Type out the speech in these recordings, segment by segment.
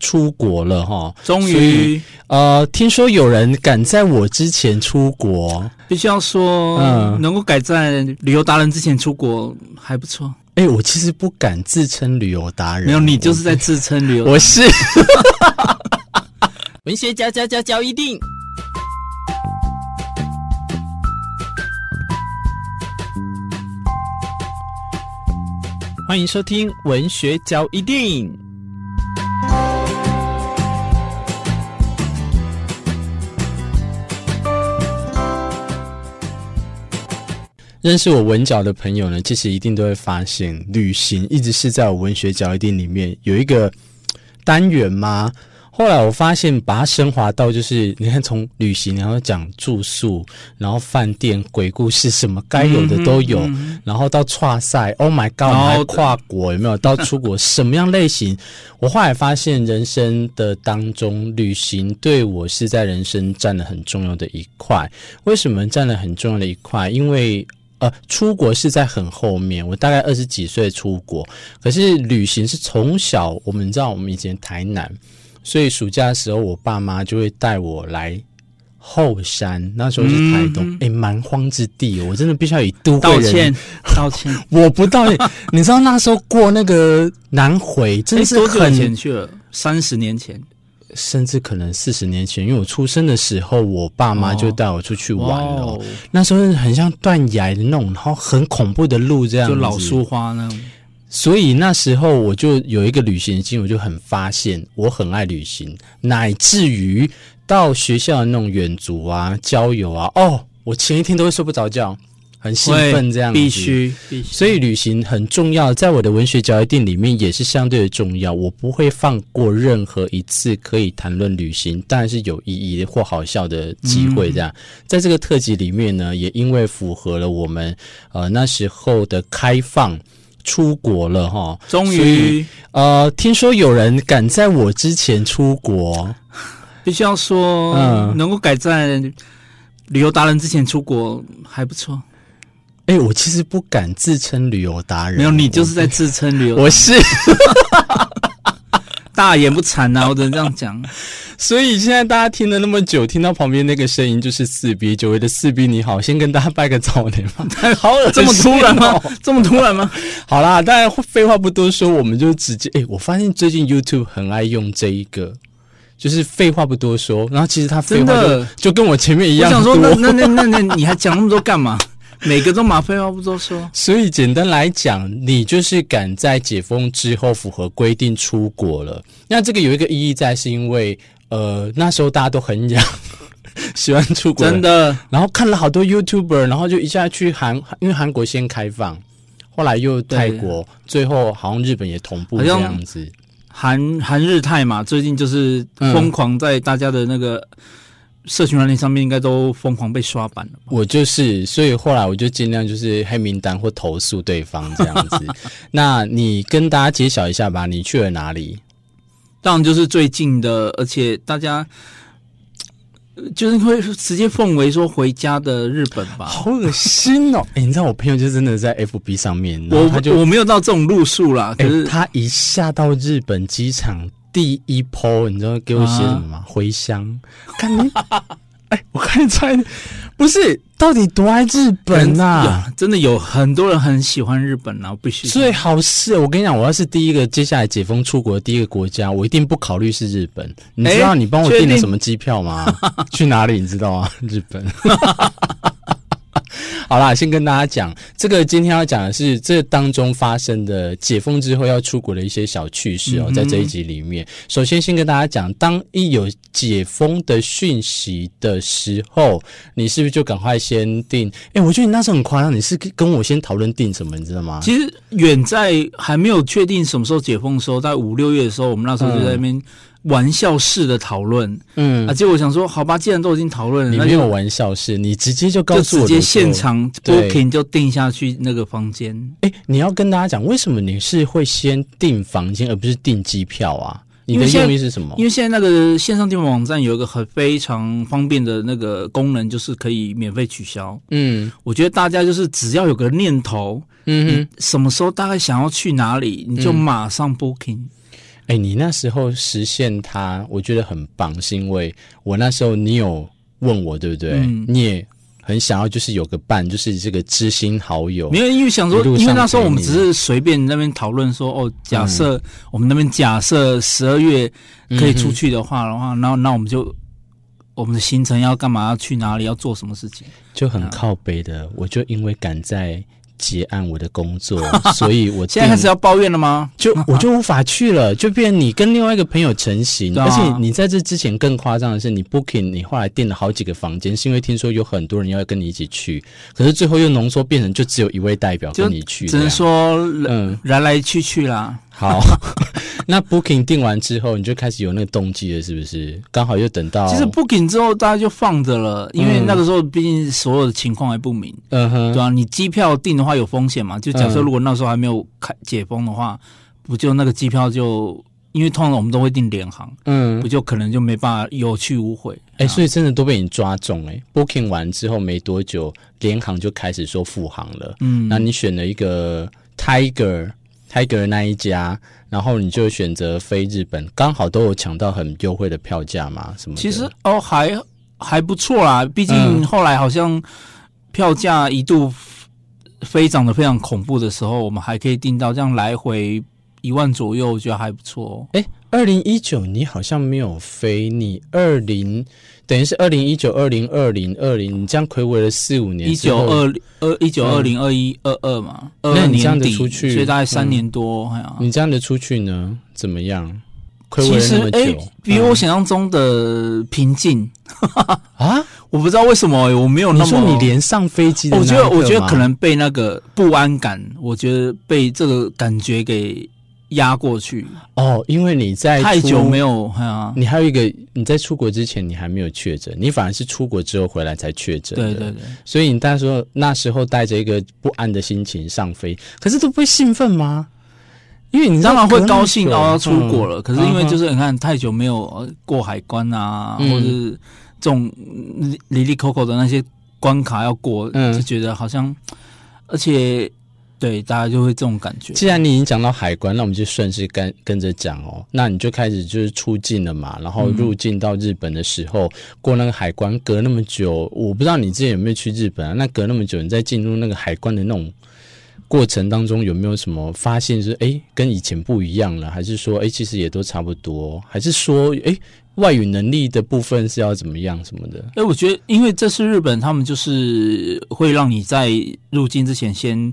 出国了哈，终于。呃，听说有人赶在我之前出国，必须要说，嗯，能够赶在旅游达人之前出国还不错。哎、欸，我其实不敢自称旅游达人，没有，你就是在自称旅游，我是。文学家家家教一定，欢迎收听文学教一定。认识我文角的朋友呢，其实一定都会发现，旅行一直是在我文学脚一定里面有一个单元吗？后来我发现，把它升华到就是，你看从旅行，然后讲住宿，然后饭店、鬼故事，什么该有的都有，嗯嗯、然后到跨赛，Oh my God，还跨国有没有？到出国什么样类型？我后来发现，人生的当中，旅行对我是在人生占了很重要的一块。为什么占了很重要的一块？因为呃，出国是在很后面，我大概二十几岁出国，可是旅行是从小，我们知道我们以前台南，所以暑假的时候，我爸妈就会带我来后山，那时候是台东，哎、嗯，蛮、欸、荒之地，我真的必须要以都会人道歉，道歉，我不道歉，你知道那时候过那个南回，真是很多久前去了，三十年前。甚至可能四十年前，因为我出生的时候，我爸妈就带我出去玩了。哦、那时候很像断崖的那种，然后很恐怖的路，这样子就老树花那种。所以那时候我就有一个旅行经，我就很发现我很爱旅行，乃至于到学校的那种远足啊、郊游啊，哦，我前一天都会睡不着觉。很兴奋，这样子必须必须，所以旅行很重要，在我的文学交易店里面也是相对的重要。我不会放过任何一次可以谈论旅行，当然是有意义或好笑的机会。这样，嗯、在这个特辑里面呢，也因为符合了我们呃那时候的开放，出国了哈，终于呃听说有人赶在我之前出国，必须要说，嗯，能够赶在旅游达人之前出国还不错。哎、欸，我其实不敢自称旅游达人，没有，你就是在自称旅游。我是 大言不惭呐，我只能这样讲。所以现在大家听了那么久，听到旁边那个声音就是四 B，久违的四 B，你好，先跟大家拜个早年吧。好这么突然吗？这么突然吗？好啦，当然废话不多说，我们就直接。哎、欸，我发现最近 YouTube 很爱用这一个，就是废话不多说。然后其实他废话就，就跟我前面一样。我想说，那那那那那，你还讲那么多干嘛？每个都马废话不多说，所以简单来讲，你就是敢在解封之后符合规定出国了。那这个有一个意义在，是因为呃那时候大家都很痒，喜欢出国，真的。然后看了好多 YouTuber，然后就一下去韩，因为韩国先开放，后来又泰国，最后好像日本也同步这样子。韩韩日泰嘛，最近就是疯狂在大家的那个。嗯社群软件上面应该都疯狂被刷版了。我就是，所以后来我就尽量就是黑名单或投诉对方这样子。那你跟大家揭晓一下吧，你去了哪里？当然就是最近的，而且大家就是会直接奉为说回家的日本吧。好恶心哦！哎、欸，你知道我朋友就真的在 FB 上面，然后他就我我没有到这种路数啦，可是、欸、他一下到日本机场。第一 po 你知道给我写什么吗？啊、回乡，看你，哎、欸，我看你猜，不是，到底多爱日本呐、啊？真的有很多人很喜欢日本啊，我必须。最好是，我跟你讲，我要是第一个接下来解封出国的第一个国家，我一定不考虑是日本。你知道你帮我订了什么机票吗？欸、去哪里？你知道吗？日本。好啦，先跟大家讲，这个今天要讲的是这当中发生的解封之后要出国的一些小趣事哦，在这一集里面，首先先跟大家讲，当一有解封的讯息的时候，你是不是就赶快先订？哎，我觉得你那时候很夸张，你是跟我先讨论订什么，你知道吗？其实远在还没有确定什么时候解封的时候，在五六月的时候，我们那时候就在那边。嗯玩笑式的讨论，嗯，啊，结果我想说，好吧，既然都已经讨论了，你没有玩笑式，你直接就告诉我，就直接现场 booking 就定下去那个房间。哎、欸，你要跟大家讲，为什么你是会先订房间而不是订机票啊？你的用意是什么？因为现在那个线上订房网站有一个很非常方便的那个功能，就是可以免费取消。嗯，我觉得大家就是只要有个念头，嗯哼，什么时候大概想要去哪里，你就马上 booking。哎，你那时候实现它，我觉得很棒，是因为我那时候你有问我，对不对？嗯、你也很想要，就是有个伴，就是这个知心好友。没有，因为想说，因为那时候我们只是随便那边讨论说，哦，假设、嗯、我们那边假设十二月可以出去的话的话，然后那我们就我们的行程要干嘛？要去哪里？要做什么事情？就很靠北的，嗯、我就因为赶在。结案我的工作，所以我现在开始要抱怨了吗？就 我就无法去了，就变你跟另外一个朋友成行，啊、而且你在这之前更夸张的是，你 booking 你后来订了好几个房间，是因为听说有很多人要跟你一起去，可是最后又浓缩变成就只有一位代表跟你去，只能说嗯来来去去啦。好，那 booking 定完之后，你就开始有那个动机了，是不是？刚好又等到，其实 booking 之后，大家就放着了，因为那个时候毕竟所有的情况还不明，嗯哼，对吧、啊？你机票订的话有风险嘛？就假设如果那时候还没有开解封的话，不就那个机票就，因为通常我们都会订联航，嗯，不就可能就没办法有去无回？哎、欸，所以真的都被你抓中哎、欸、！booking 完之后没多久，联航就开始说复航了，嗯，那你选了一个 Tiger。Tiger 那一家，然后你就选择飞日本，刚好都有抢到很优惠的票价嘛？什么？其实哦，还还不错啦。毕竟后来好像票价一度飞涨的非常恐怖的时候，我们还可以订到这样来回一万左右，我觉得还不错。哎，二零一九你好像没有飞，你二零。等于是二零一九、二零二零、二零，你这样睽违了四五年，一九二二一九二零二一二二嘛，那你这样的出去，所以大概三年多。你这样的出去呢，怎么样？其实哎，比我想象中的平静啊！我不知道为什么，我没有那么。你说你连上飞机，我觉得，我觉得可能被那个不安感，我觉得被这个感觉给。压过去哦，因为你在太久没有，啊、你还有一个你在出国之前你还没有确诊，你反而是出国之后回来才确诊。对对对，所以你那时候那时候带着一个不安的心情上飞，可是都不会兴奋吗？因为你当然会高兴哦，要出国了。嗯、可是因为就是你看太久没有过海关啊，嗯、或者是这种离离扣扣的那些关卡要过，嗯、就觉得好像，而且。对，大家就会这种感觉。既然你已经讲到海关，那我们就顺势跟跟着讲哦。那你就开始就是出境了嘛，然后入境到日本的时候，嗯、过那个海关，隔那么久，我不知道你之前有没有去日本啊？那隔那么久，你在进入那个海关的那种过程当中，有没有什么发现是哎跟以前不一样了？还是说哎其实也都差不多？还是说哎外语能力的部分是要怎么样什么的？诶我觉得因为这是日本，他们就是会让你在入境之前先。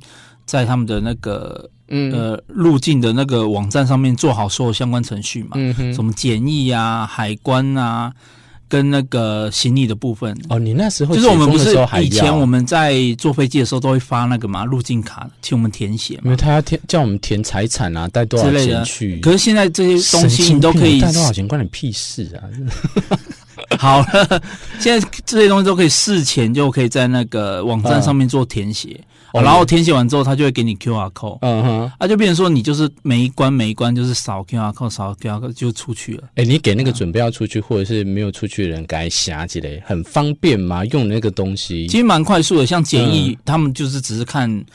在他们的那个呃入境的那个网站上面做好所有相关程序嘛，嗯哼，什么检疫啊、海关啊，跟那个行李的部分。哦，你那时候就是我们不是以前我们在坐飞机的时候都会发那个嘛入境卡，请我们填写嘛。因为他要填叫我们填财产啊，带多少钱去。可是现在这些东西你都可以带多少钱，关你屁事啊！好了，现在这些东西都可以事前就可以在那个网站上面做填写。哦，然后填写完之后，他就会给你 QR code，嗯哼，啊，就变成说你就是每一关每一关就是扫 QR code，扫 QR code 就出去了。哎，你给那个准备要出去或者是没有出去的人改匣子嘞，很方便吗？用那个东西其实蛮快速的，像简易，他们就是只是看。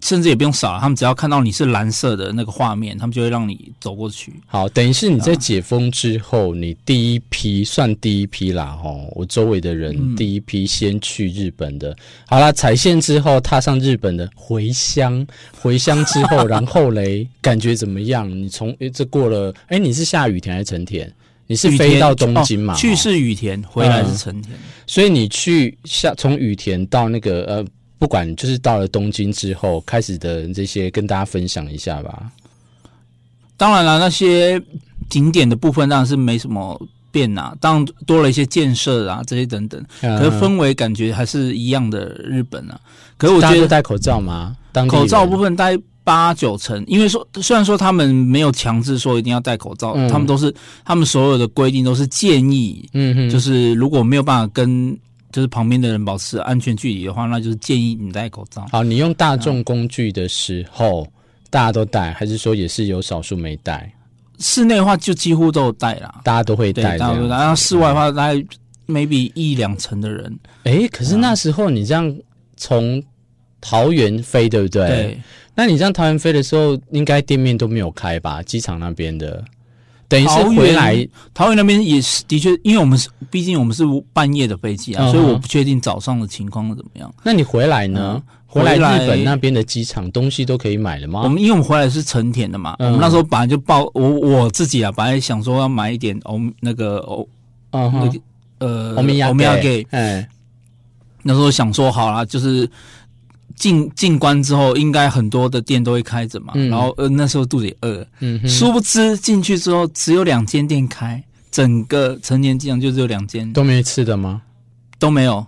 甚至也不用扫，他们只要看到你是蓝色的那个画面，他们就会让你走过去。好，等于是你在解封之后，你第一批算第一批啦，吼，我周围的人第一批先去日本的。嗯、好啦，踩线之后踏上日本的回乡，回乡之后，然后嘞，感觉怎么样？你从这过了，哎、欸，你是下雨田还是成田？你是飞到东京嘛？去是雨田，回来是成田。嗯、所以你去下从雨田到那个呃。不管就是到了东京之后开始的这些，跟大家分享一下吧。当然了，那些景点的部分当然是没什么变啊，当然多了一些建设啊，这些等等。可是氛围感觉还是一样的日本啊。可是我觉得戴口罩吗？口罩部分戴八九成，因为说虽然说他们没有强制说一定要戴口罩，嗯、他们都是他们所有的规定都是建议。嗯哼，就是如果没有办法跟。就是旁边的人保持安全距离的话，那就是建议你戴口罩。好，你用大众工具的时候，嗯、大家都戴，还是说也是有少数没戴？室内的话就几乎都有戴啦，大家都会戴。大家都戴。然后室外的话，大概 maybe 一两成的人。哎、欸，可是那时候你这样从桃园飞，对不对？对。那你这样桃园飞的时候，应该店面都没有开吧？机场那边的。等于是回来桃园那边也是的确，因为我们是毕竟我们是半夜的飞机啊，uh. 所以我不确定早上的情况怎么样。那你回来呢？嗯、回来日本那边的机场东西都可以买了吗？我们因为我们回来是成田的嘛，uh. 我们那时候本来就报我我自己啊，本来想说要买一点欧那个欧呃那个呃欧米亚欧米亚给哎，那时候想说好啦，就是。进进关之后，应该很多的店都会开着嘛。嗯、然后呃，那时候肚子也饿，殊不知进去之后只有两间店开，整个成年机场就只有两间，都没吃的吗？都没有。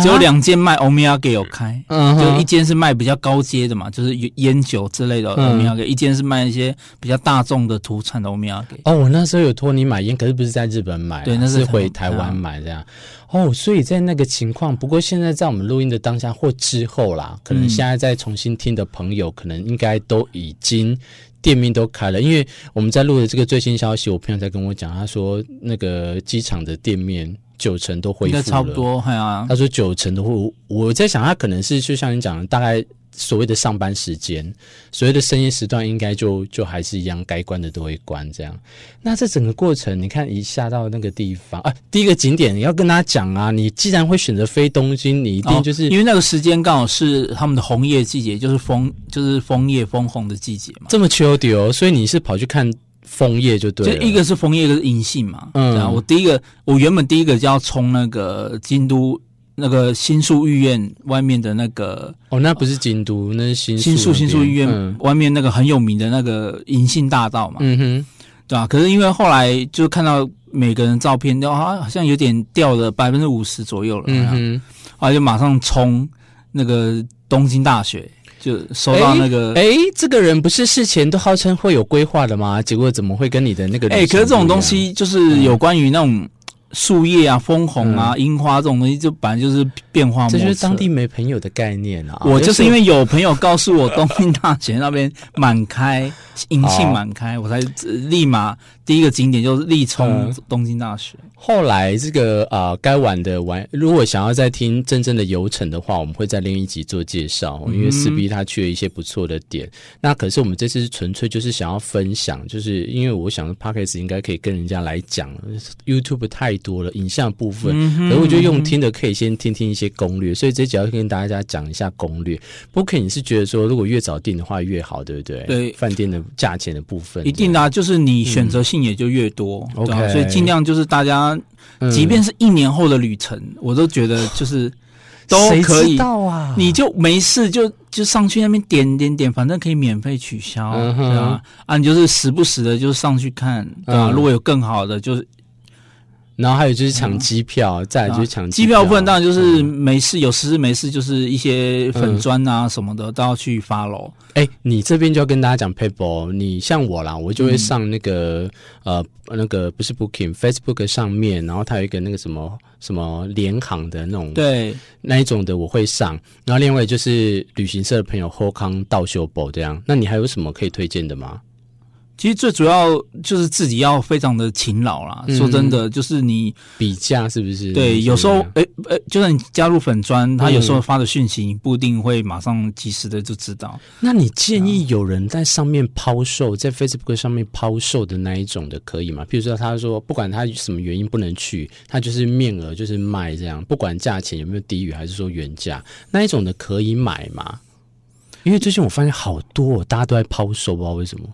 只有两间卖欧米亚给有开，嗯、就一间是卖比较高阶的嘛，就是烟酒之类的欧米亚给，一间是卖一些比较大众的土产的欧米亚给。哦，我那时候有托你买烟，可是不是在日本买，对，那是回台湾买这样。哦，所以在那个情况，不过现在在我们录音的当下或之后啦，可能现在在重新听的朋友，可能应该都已经店面都开了，因为我们在录的这个最新消息，我朋友在跟我讲，他说那个机场的店面。九成都恢复了，差不多。啊、他说九成都会，我在想他可能是就像你讲的，大概所谓的上班时间，所谓的深夜时段，应该就就还是一样，该关的都会关这样。那这整个过程，你看一下到那个地方啊，第一个景点你要跟大家讲啊，你既然会选择飞东京，你一定就是、哦、因为那个时间刚好是他们的红叶季节，就是枫就是枫叶枫红的季节嘛。这么秋丢，所以你是跑去看。枫叶就对了，就一个是枫叶，一个是银杏嘛。嗯，啊，我第一个，我原本第一个就要冲那个京都那个新宿御苑外面的那个。哦，那不是京都，那是新宿新宿新宿御苑外面那个很有名的那个银杏大道嘛。嗯哼，对啊，可是因为后来就看到每个人照片都好像有点掉了百分之五十左右了。嗯哼，后来就马上冲那个东京大学。就收到那个，哎、欸欸，这个人不是事前都号称会有规划的吗？结果怎么会跟你的那个？哎、欸，可是这种东西就是有关于那种。树叶啊，枫红啊，樱、嗯、花这种东西，就本来就是变化莫测。这就是当地没朋友的概念啊！我就是因为有朋友告诉我，东京大学那边满开银杏满开，哦、我才立马第一个景点就是立冲东京大学。嗯、后来这个啊，该、呃、玩的玩，如果想要再听真正的游程的话，我们会在另一集做介绍，因为四 B 他去了一些不错的点。嗯、那可是我们这次纯粹就是想要分享，就是因为我想 Podcast 应该可以跟人家来讲 YouTube 太。多了影像部分，然后、嗯、我觉得用听的可以先听听一些攻略，所以这集要跟大家讲一下攻略。不过你是觉得说，如果越早订的话越好，对不对？对，饭店的价钱的部分，一定的、啊，就是你选择性也就越多。OK，、嗯、所以尽量就是大家，即便是一年后的旅程，嗯、我都觉得就是都可以。到啊，你就没事就就上去那边点点点，反正可以免费取消，对啊，啊，你就是时不时的就上去看，对吧、啊？嗯、如果有更好的，就是。然后还有就是抢机票，嗯、再来就是抢机票。部分，当然就是没事，嗯、有时没事，就是一些粉砖啊什么的、嗯、都要去 follow。哎，你这边就要跟大家讲 PayPal，你像我啦，我就会上那个、嗯、呃那个不是 Booking，Facebook 上面，然后它有一个那个什么什么联航的那种，对，那一种的我会上。然后另外就是旅行社的朋友 hokong 到修博这样，那你还有什么可以推荐的吗？其实最主要就是自己要非常的勤劳啦。嗯、说真的，就是你比价是不是？对，有时候诶诶，就算你加入粉专，他有时候发的讯息，你不一定会马上及时的就知道。那你建议有人在上面抛售，在 Facebook 上面抛售的那一种的可以吗？比如说，他说不管他什么原因不能去，他就是面额就是卖这样，不管价钱有没有低于还是说原价那一种的可以买吗？因为最近我发现好多哦大家都在抛售，不知道为什么。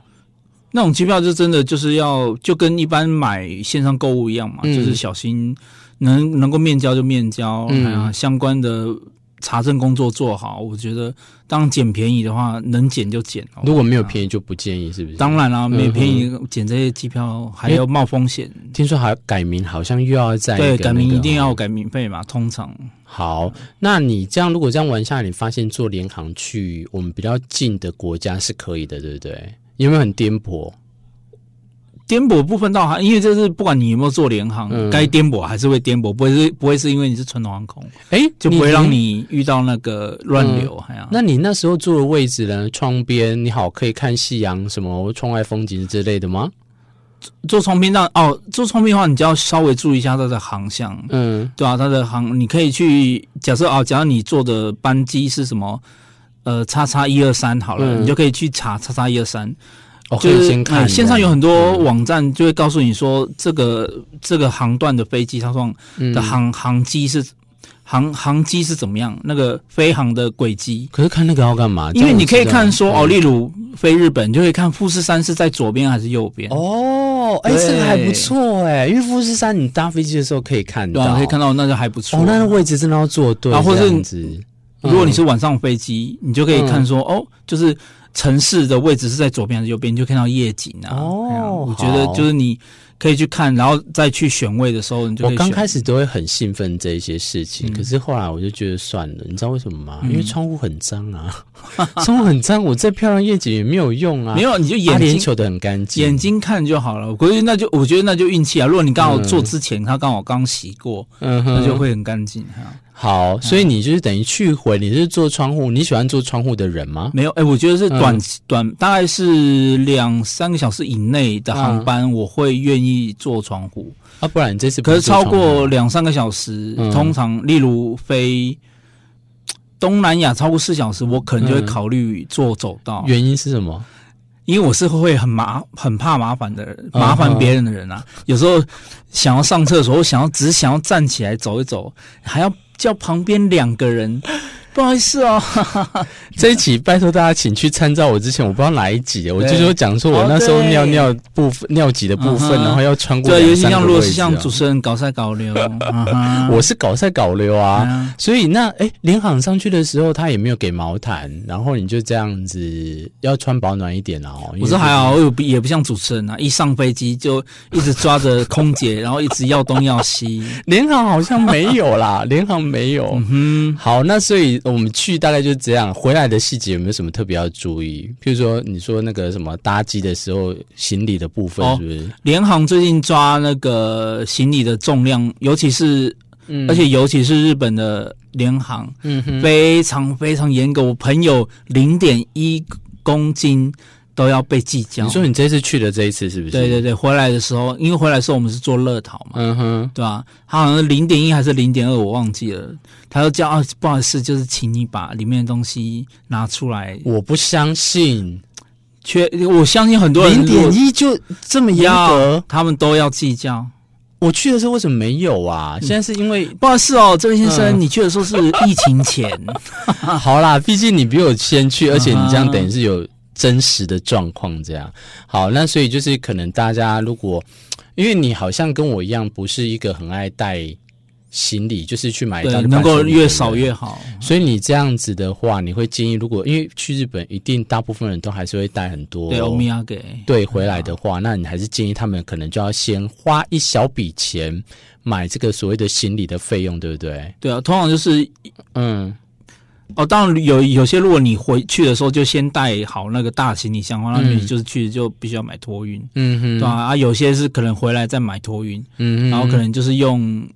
那种机票就真的就是要就跟一般买线上购物一样嘛，嗯、就是小心能能够面交就面交，嗯、啊，相关的查证工作做好。我觉得当捡便宜的话，能捡就捡。如果没有便宜就不建议，是不是？当然啦，没便宜捡这些机票还要冒风险。听说还改名，好像又要再、那个、对改名一定要改名费嘛，通常。好，那你这样如果这样玩下来，你发现做联航去我们比较近的国家是可以的，对不对？有没有很颠簸？颠簸部分倒还，因为这是不管你有没有做联航，该颠簸还是会颠簸，不会是不会是因为你是传统航空，哎、欸，就不会让你遇到那个乱流。还、嗯、那你那时候坐的位置呢？窗边你好，可以看夕阳，什么窗外风景之类的吗？坐窗边那哦，坐窗边的话，你就要稍微注意一下它的航向，嗯，对啊，它的航，你可以去假设哦，假如你坐的班机是什么，呃，叉叉一二三好了，嗯、你就可以去查叉叉一二三。哦，可以先看。线上有很多网站就会告诉你说，这个这个航段的飞机，它说的航航机是。航航机是怎么样？那个飞航的轨迹，可是看那个要干嘛？因为你可以看说哦，例如飞日本，就可以看富士山是在左边还是右边。哦，哎，这个还不错哎，因为富士山你搭飞机的时候可以看到，可以看到，那就还不错。哦，那个位置真的要坐对，然后或者是如果你是晚上飞机，你就可以看说哦，就是城市的位置是在左边还是右边，你就看到夜景啊。哦，我觉得就是你。可以去看，然后再去选位的时候，你就我刚开始都会很兴奋这一些事情，嗯、可是后来我就觉得算了，你知道为什么吗？嗯、因为窗户很脏啊，窗户很脏，我再漂亮夜景也没有用啊。没有，你就眼睛求的很干净，眼睛看就好了。我觉得那就我觉得那就运气啊。如果你刚好坐之前，他刚好刚洗过，嗯哼，那就会很干净哈。好，所以你就是等于去回，你是坐窗户，你喜欢坐窗户的人吗？没有，哎、欸，我觉得是短、嗯、短，大概是两三个小时以内的航班，嗯、我会愿意坐窗户啊。不然你这次可是超过两三个小时，嗯、通常例如飞东南亚超过四小时，我可能就会考虑坐走道。原因是什么？因为我是会很麻很怕麻烦的人，麻烦别人的人啊。嗯、有时候想要上厕所，我想要只想要站起来走一走，还要。叫旁边两个人。不好意思哦，这一集拜托大家请去参照我之前我不知道哪一集，我就说讲说我那时候尿尿部分尿急的部分，然后要穿过。对，尤其像如果是像主持人搞赛搞流，我是搞赛搞流啊，所以那哎，联航上去的时候他也没有给毛毯，然后你就这样子要穿保暖一点哦。我说还好，我也不像主持人啊，一上飞机就一直抓着空姐，然后一直要东要西。联航好像没有啦，联航没有。嗯哼，好，那所以。我们去大概就是这样，回来的细节有没有什么特别要注意？譬如说，你说那个什么搭机的时候行李的部分是不是？联航最近抓那个行李的重量，尤其是，嗯、而且尤其是日本的联航，非常非常严格。我朋友零点一公斤。都要被计较。你说你这次去的这一次是不是？对对对，回来的时候，因为回来的时候我们是做乐淘嘛，嗯哼，对吧？他好像是零点一还是零点二，我忘记了。他就叫啊，不好意思，就是请你把里面的东西拿出来。我不相信，缺我相信很多人零点一就这么严格，他们都要计较。我去的时候为什么没有啊？现在是因为不好意思哦，这位先生，你去的时候是疫情前。好啦，毕竟你比我先去，而且你这样等于是有。真实的状况这样，好，那所以就是可能大家如果，因为你好像跟我一样，不是一个很爱带行李，就是去买一张能够越少越好。所以你这样子的话，你会建议，如果因为去日本一定大部分人都还是会带很多对欧米亚给对回来的话，那你还是建议他们可能就要先花一小笔钱买这个所谓的行李的费用，对不对？对啊，通常就是嗯。哦，当然有有些，如果你回去的时候就先带好那个大行李箱，那你就是去就必须要买托运，嗯哼，对吧？啊，有些是可能回来再买托运，嗯哼，然后可能就是用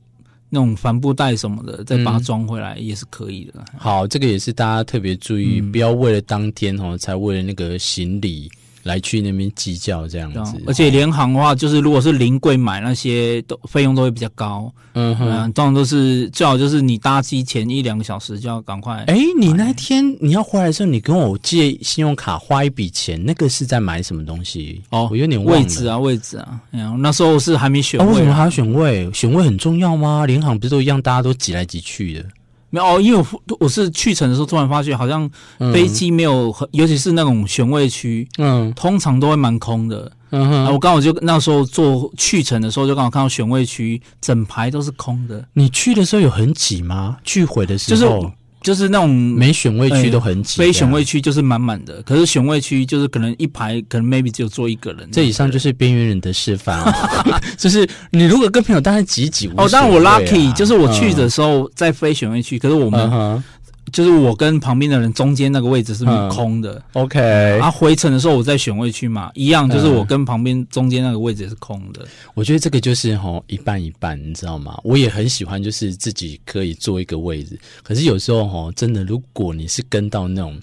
那种帆布袋什么的再把它装回来也是可以的。嗯、好，这个也是大家特别注意，嗯、不要为了当天哦，才为了那个行李。来去那边计较这样子，而且联行的话，就是如果是临柜买那些都费用都会比较高。嗯哼，通常都是最好就是你搭机前一两个小时就要赶快。哎，你那天你要回来的时候，你跟我借信用卡花一笔钱，那个是在买什么东西？哦，我有点忘了。位置啊，位置啊，那时候是还没选位。为什么还要选位？选位很重要吗？联行不是都一样，大家都挤来挤去的。没有哦，因为我我是去程的时候突然发现，好像飞机没有，嗯、尤其是那种选位区，嗯，通常都会蛮空的。嗯哼，我刚好就那时候坐去程的时候，就刚好看到选位区整排都是空的。你去的时候有很挤吗？去回的时候？就是就是那种没选位区都很挤，非选位区就是满满的。可是选位区就是可能一排可能 maybe 只有坐一个人。这以上就是边缘人的示范，就是你如果跟朋友当然挤挤。哦，当然我 lucky，就是我去的时候在非选位区，可是我们。就是我跟旁边的人中间那个位置是空的。嗯、OK，然后、啊、回程的时候我在选位区嘛，一样就是我跟旁边中间那个位置也是空的。我觉得这个就是吼一半一半，你知道吗？我也很喜欢，就是自己可以坐一个位置。可是有时候吼，真的，如果你是跟到那种，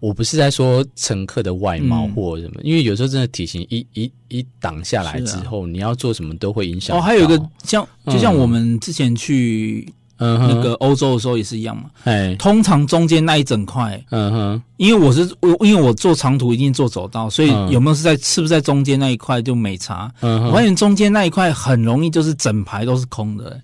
我不是在说乘客的外貌或什么，嗯、因为有时候真的体型一一一挡下来之后，啊、你要做什么都会影响。哦，还有一个像，就像我们之前去。嗯，那个欧洲的时候也是一样嘛。哎，通常中间那一整块，嗯哼，因为我是我，因为我坐长途一定坐走道，所以有没有是在是不是在中间那一块就没差。嗯哼，我发现中间那一块很容易就是整排都是空的。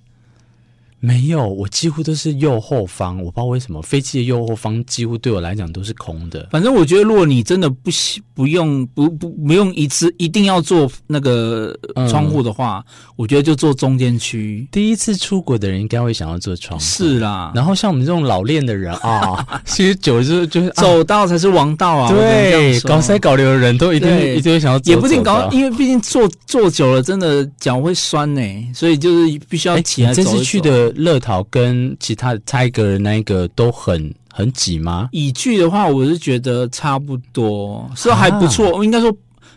没有，我几乎都是右后方，我不知道为什么飞机的右后方几乎对我来讲都是空的。反正我觉得，如果你真的不不用不不不用一次一定要坐那个窗户的话，嗯、我觉得就坐中间区。第一次出国的人应该会想要坐窗户，是啦。然后像我们这种老练的人啊，其实久就就是走道才是王道啊。对，搞塞搞流的人都一定一定会想要坐。也不一定搞，因为毕竟坐坐久了真的脚会酸呢，所以就是必须要起来走一走。这次去的。乐桃跟其他的 Tiger 那一个都很很挤吗？乙具的话，我是觉得差不多，是还不错。我、啊、应该说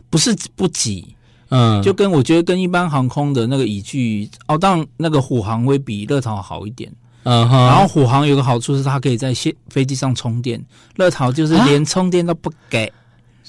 不是不挤，嗯，就跟我觉得跟一般航空的那个乙具哦，当然那个虎航会比乐桃好一点，嗯哼。然后虎航有个好处是它可以在飞飞机上充电，乐桃就是连充电都不给。啊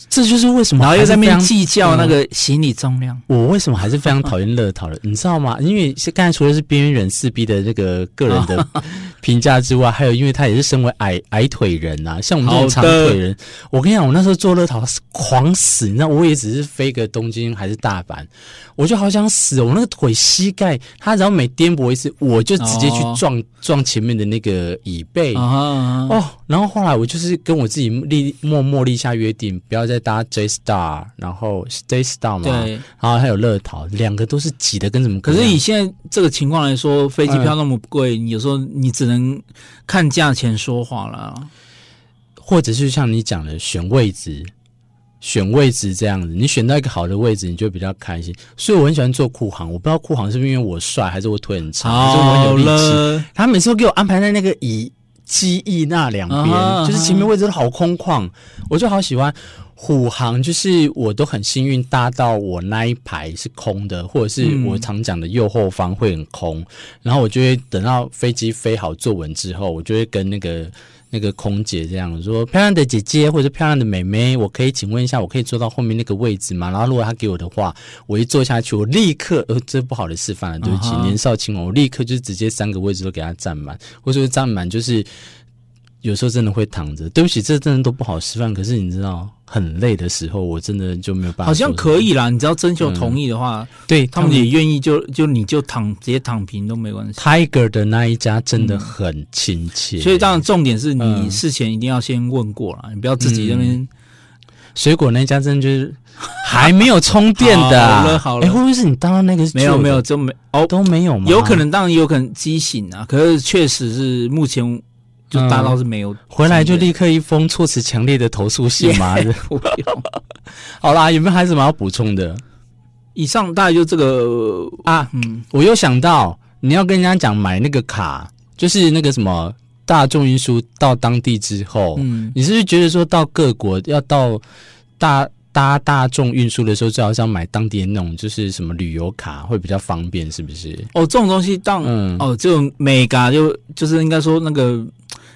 这就是为什么，然后又在那边计较那个行李重量。我为什么还是非常讨厌乐淘的，你知道吗？因为刚才除了是边缘人四 B 的这个个人的 评价之外，还有因为他也是身为矮矮腿人呐、啊，像我们这种长腿人，我跟你讲，我那时候坐乐桃是狂死，你知道，我也只是飞个东京还是大阪，我就好想死，我那个腿膝盖，他只要每颠簸一次，我就直接去撞撞前面的那个椅背哦。然后后来我就是跟我自己立默默立下约定，不要。再搭 J Star，然后 Stay Star 嘛，对，然后还有乐淘，两个都是挤的跟什么？可是以现在这个情况来说，飞机票那么贵，你、嗯、有时候你只能看价钱说话了，或者是像你讲的选位置，选位置这样子，你选到一个好的位置，你就比较开心。所以我很喜欢做酷航，我不知道酷航是不是因为我帅，还是我腿很长，还是我有力气。他每次都给我安排在那个椅机翼那两边，啊、就是前面位置都好空旷，我就好喜欢。虎航就是我都很幸运搭到我那一排是空的，或者是我常讲的右后方会很空，嗯、然后我就会等到飞机飞好坐稳之后，我就会跟那个那个空姐这样说：“漂亮的姐姐或者漂亮的妹妹，我可以请问一下，我可以坐到后面那个位置吗？”然后如果她给我的话，我一坐下去，我立刻呃，这不好的示范了，对不起，年少轻狂，我立刻就直接三个位置都给她占满，或者说占满就是。有时候真的会躺着，对不起，这真的都不好示范。可是你知道，很累的时候，我真的就没有办法。好像可以啦，你只要征求同意的话，嗯、对他们也愿意就，就就你就躺直接躺平都没关系。Tiger 的那一家真的很亲切，嗯，所以当然重点是你事前一定要先问过了，嗯、你不要自己那边，嗯。水果那家真的就是还没有充电的，啊 好，好了好了，哎，会不会是你当的那个是？没有没有，就没哦都没有吗？有可能，当然有可能机型啊，可是确实是目前。就大到是没有、嗯，回来就立刻一封措辞强烈的投诉信嘛。好啦，有没有还有什么要补充的？以上大概就这个啊，嗯，我又想到你要跟人家讲买那个卡，就是那个什么大众运输到当地之后，嗯，你是不是觉得说到各国要到大搭大众运输的时候，最好是要买当地的那种，就是什么旅游卡会比较方便，是不是？哦，这种东西当嗯哦，这种美卡就就是应该说那个。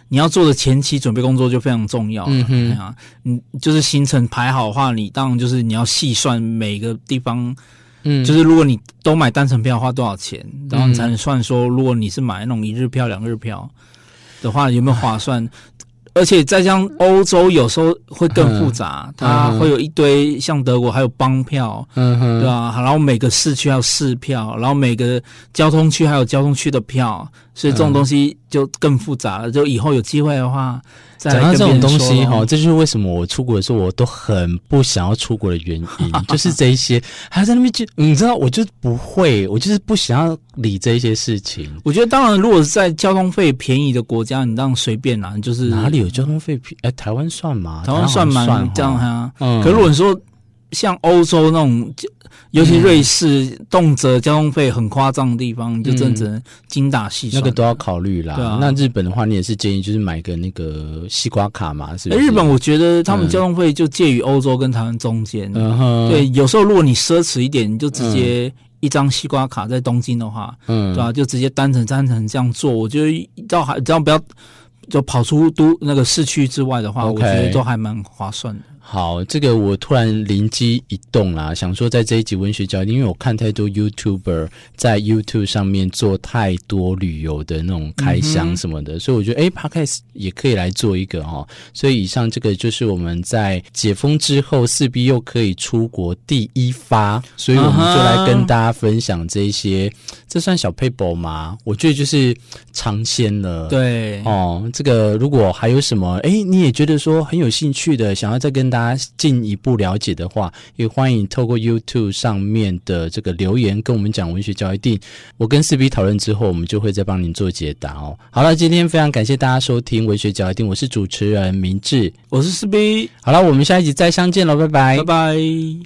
你要做的前期准备工作就非常重要。嗯哼，啊，你就是行程排好的话，你当然就是你要细算每个地方，嗯，就是如果你都买单程票花多少钱，然后你才能算说，如果你是买那种一日票、两日票的话，有没有划算？而且再加上欧洲有时候会更复杂，嗯、它会有一堆像德国还有邦票，嗯哼，对吧？然后每个市区还有市票，然后每个交通区还有交通区的票，所以这种东西就更复杂了。就以后有机会的话。讲到这种东西哈，这就是为什么我出国的时候我都很不想要出国的原因，就是这一些还在那边就你知道，我就不会，我就是不想要理这一些事情。我觉得当然，如果是在交通费便宜的国家，你当然随便啦，就是哪里有交通费便宜？哎，台湾算吗？台湾算蛮这样哈。嗯，可是如果你说像欧洲那种。尤其瑞士，嗯、动辄交通费很夸张的地方，你就真只能精打细算，那个都要考虑啦。对啊，那日本的话，你也是建议就是买个那个西瓜卡嘛，是不是？日本我觉得他们交通费就介于欧洲跟台湾中间。对，有时候如果你奢侈一点，你就直接一张西瓜卡在东京的话，嗯，对吧，啊？就直接单程单程这样做，我觉得到还只要不要就跑出都那个市区之外的话，Okay 我觉得都还蛮划算的。好，这个我突然灵机一动啦，想说在这一集文学焦点，因为我看太多 YouTuber 在 YouTube 上面做太多旅游的那种开箱什么的，嗯、所以我觉得哎，Podcast 也可以来做一个哦。所以以上这个就是我们在解封之后势必又可以出国第一发，所以我们就来跟大家分享这些，这算小撇步吗？我觉得就是尝鲜了。对哦，这个如果还有什么哎，你也觉得说很有兴趣的，想要再跟大家进一步了解的话，也欢迎透过 YouTube 上面的这个留言跟我们讲文学焦一定。我跟四 B 讨论之后，我们就会再帮您做解答哦。好了，今天非常感谢大家收听文学焦一定，我是主持人明志，我是四 B。好了，我们下一集再相见喽，拜拜，拜拜。